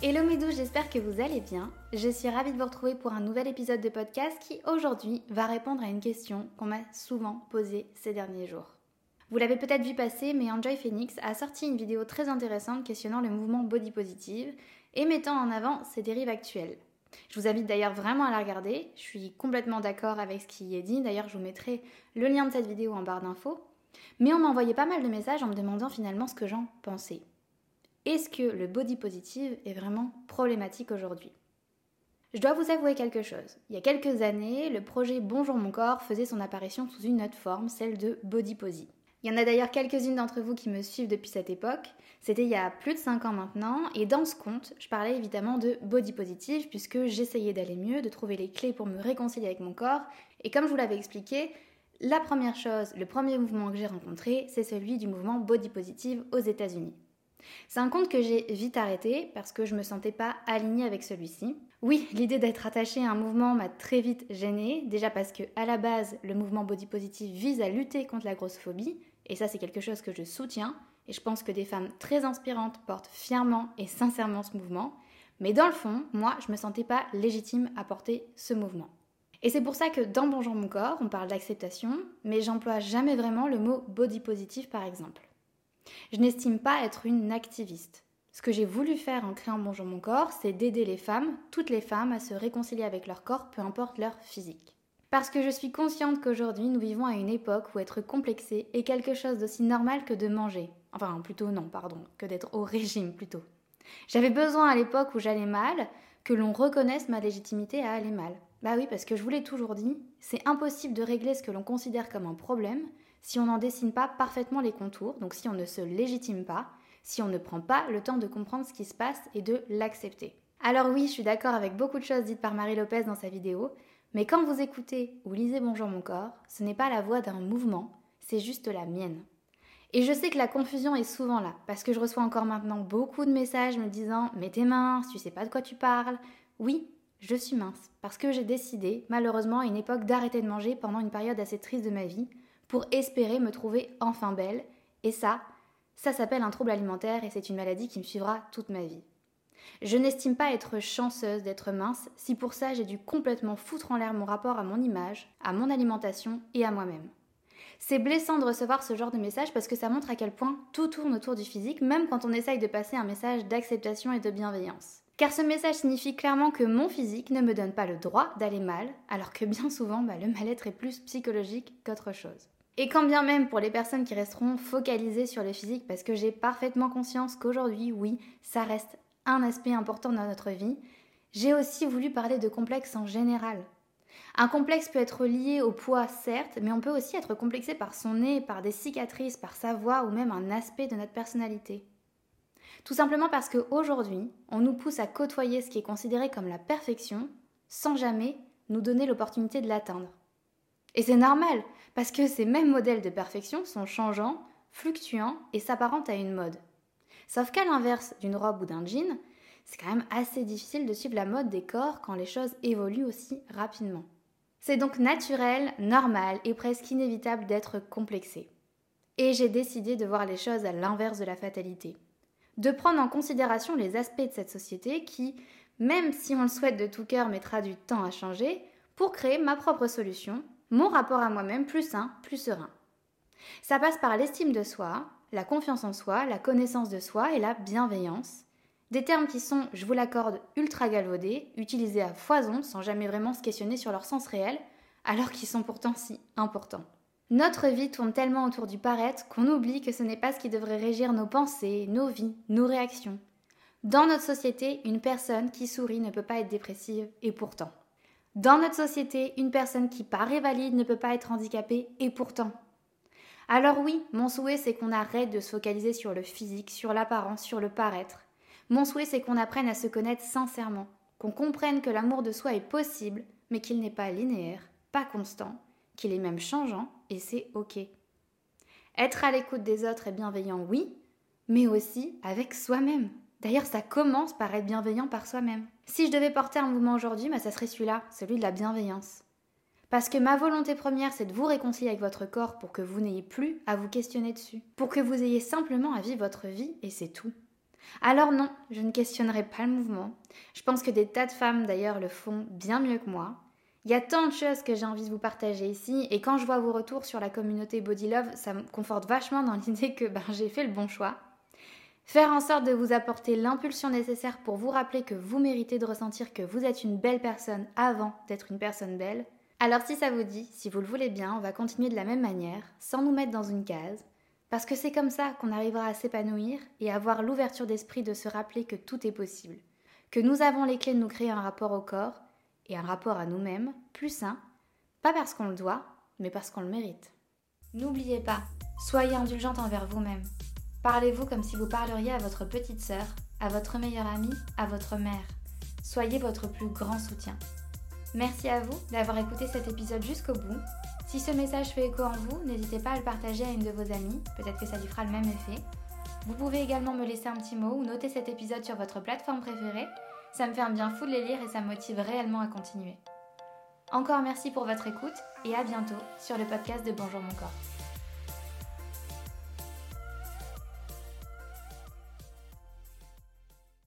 Hello mes j'espère que vous allez bien. Je suis ravie de vous retrouver pour un nouvel épisode de podcast qui aujourd'hui va répondre à une question qu'on m'a souvent posée ces derniers jours. Vous l'avez peut-être vu passer, mais Enjoy Phoenix a sorti une vidéo très intéressante questionnant le mouvement body positive et mettant en avant ses dérives actuelles. Je vous invite d'ailleurs vraiment à la regarder, je suis complètement d'accord avec ce qui y est dit, d'ailleurs je vous mettrai le lien de cette vidéo en barre d'infos. Mais on m'a envoyé pas mal de messages en me demandant finalement ce que j'en pensais. Est-ce que le body positive est vraiment problématique aujourd'hui? Je dois vous avouer quelque chose. Il y a quelques années, le projet Bonjour mon corps faisait son apparition sous une autre forme, celle de body posy. Il y en a d'ailleurs quelques-unes d'entre vous qui me suivent depuis cette époque. C'était il y a plus de 5 ans maintenant, et dans ce compte, je parlais évidemment de body positive, puisque j'essayais d'aller mieux, de trouver les clés pour me réconcilier avec mon corps, et comme je vous l'avais expliqué, la première chose, le premier mouvement que j'ai rencontré, c'est celui du mouvement body positive aux États-Unis. C'est un compte que j'ai vite arrêté parce que je me sentais pas alignée avec celui-ci. Oui, l'idée d'être attachée à un mouvement m'a très vite gênée, déjà parce que à la base, le mouvement body positive vise à lutter contre la grossophobie, et ça c'est quelque chose que je soutiens, et je pense que des femmes très inspirantes portent fièrement et sincèrement ce mouvement, mais dans le fond, moi, je me sentais pas légitime à porter ce mouvement. Et c'est pour ça que dans Bonjour mon corps, on parle d'acceptation, mais j'emploie jamais vraiment le mot body positive par exemple. Je n'estime pas être une activiste. Ce que j'ai voulu faire en créant Bonjour mon corps, c'est d'aider les femmes, toutes les femmes, à se réconcilier avec leur corps, peu importe leur physique. Parce que je suis consciente qu'aujourd'hui, nous vivons à une époque où être complexé est quelque chose d'aussi normal que de manger. Enfin, plutôt non, pardon, que d'être au régime plutôt. J'avais besoin à l'époque où j'allais mal que l'on reconnaisse ma légitimité à aller mal. Bah oui, parce que je vous l'ai toujours dit, c'est impossible de régler ce que l'on considère comme un problème si on n'en dessine pas parfaitement les contours, donc si on ne se légitime pas, si on ne prend pas le temps de comprendre ce qui se passe et de l'accepter. Alors oui, je suis d'accord avec beaucoup de choses dites par Marie Lopez dans sa vidéo, mais quand vous écoutez ou lisez Bonjour mon corps, ce n'est pas la voix d'un mouvement, c'est juste la mienne. Et je sais que la confusion est souvent là, parce que je reçois encore maintenant beaucoup de messages me disant Mais t'es mince, tu sais pas de quoi tu parles. Oui, je suis mince, parce que j'ai décidé, malheureusement à une époque, d'arrêter de manger pendant une période assez triste de ma vie, pour espérer me trouver enfin belle. Et ça, ça s'appelle un trouble alimentaire et c'est une maladie qui me suivra toute ma vie. Je n'estime pas être chanceuse d'être mince si pour ça j'ai dû complètement foutre en l'air mon rapport à mon image, à mon alimentation et à moi-même. C'est blessant de recevoir ce genre de message parce que ça montre à quel point tout tourne autour du physique, même quand on essaye de passer un message d'acceptation et de bienveillance. Car ce message signifie clairement que mon physique ne me donne pas le droit d'aller mal, alors que bien souvent bah, le mal-être est plus psychologique qu'autre chose. Et quand bien même pour les personnes qui resteront focalisées sur le physique, parce que j'ai parfaitement conscience qu'aujourd'hui, oui, ça reste un aspect important dans notre vie, j'ai aussi voulu parler de complexe en général. Un complexe peut être lié au poids, certes, mais on peut aussi être complexé par son nez, par des cicatrices, par sa voix ou même un aspect de notre personnalité. Tout simplement parce qu'aujourd'hui, on nous pousse à côtoyer ce qui est considéré comme la perfection sans jamais nous donner l'opportunité de l'atteindre. Et c'est normal, parce que ces mêmes modèles de perfection sont changeants, fluctuants et s'apparentent à une mode. Sauf qu'à l'inverse d'une robe ou d'un jean, c'est quand même assez difficile de suivre la mode des corps quand les choses évoluent aussi rapidement. C'est donc naturel, normal et presque inévitable d'être complexé. Et j'ai décidé de voir les choses à l'inverse de la fatalité. De prendre en considération les aspects de cette société qui, même si on le souhaite de tout cœur, mettra du temps à changer, pour créer ma propre solution mon rapport à moi-même plus sain, plus serein. Ça passe par l'estime de soi, la confiance en soi, la connaissance de soi et la bienveillance. Des termes qui sont, je vous l'accorde, ultra galvaudés, utilisés à foison sans jamais vraiment se questionner sur leur sens réel, alors qu'ils sont pourtant si importants. Notre vie tourne tellement autour du paraître qu'on oublie que ce n'est pas ce qui devrait régir nos pensées, nos vies, nos réactions. Dans notre société, une personne qui sourit ne peut pas être dépressive, et pourtant. Dans notre société, une personne qui paraît valide ne peut pas être handicapée et pourtant. Alors oui, mon souhait c'est qu'on arrête de se focaliser sur le physique, sur l'apparence, sur le paraître. Mon souhait c'est qu'on apprenne à se connaître sincèrement, qu'on comprenne que l'amour de soi est possible, mais qu'il n'est pas linéaire, pas constant, qu'il est même changeant, et c'est ok. Être à l'écoute des autres et bienveillant, oui, mais aussi avec soi-même. D'ailleurs, ça commence par être bienveillant par soi-même. Si je devais porter un mouvement aujourd'hui, bah, ça serait celui-là, celui de la bienveillance. Parce que ma volonté première, c'est de vous réconcilier avec votre corps pour que vous n'ayez plus à vous questionner dessus. Pour que vous ayez simplement à vivre votre vie et c'est tout. Alors non, je ne questionnerai pas le mouvement. Je pense que des tas de femmes d'ailleurs le font bien mieux que moi. Il y a tant de choses que j'ai envie de vous partager ici et quand je vois vos retours sur la communauté Body Love, ça me conforte vachement dans l'idée que ben, j'ai fait le bon choix. Faire en sorte de vous apporter l'impulsion nécessaire pour vous rappeler que vous méritez de ressentir que vous êtes une belle personne avant d'être une personne belle. Alors si ça vous dit, si vous le voulez bien, on va continuer de la même manière, sans nous mettre dans une case, parce que c'est comme ça qu'on arrivera à s'épanouir et avoir l'ouverture d'esprit de se rappeler que tout est possible, que nous avons les clés de nous créer un rapport au corps et un rapport à nous-mêmes plus sain, pas parce qu'on le doit, mais parce qu'on le mérite. N'oubliez pas, soyez indulgente envers vous-même. Parlez-vous comme si vous parleriez à votre petite sœur, à votre meilleure amie, à votre mère. Soyez votre plus grand soutien. Merci à vous d'avoir écouté cet épisode jusqu'au bout. Si ce message fait écho en vous, n'hésitez pas à le partager à une de vos amies, peut-être que ça lui fera le même effet. Vous pouvez également me laisser un petit mot ou noter cet épisode sur votre plateforme préférée. Ça me fait un bien fou de les lire et ça me motive réellement à continuer. Encore merci pour votre écoute et à bientôt sur le podcast de Bonjour mon corps.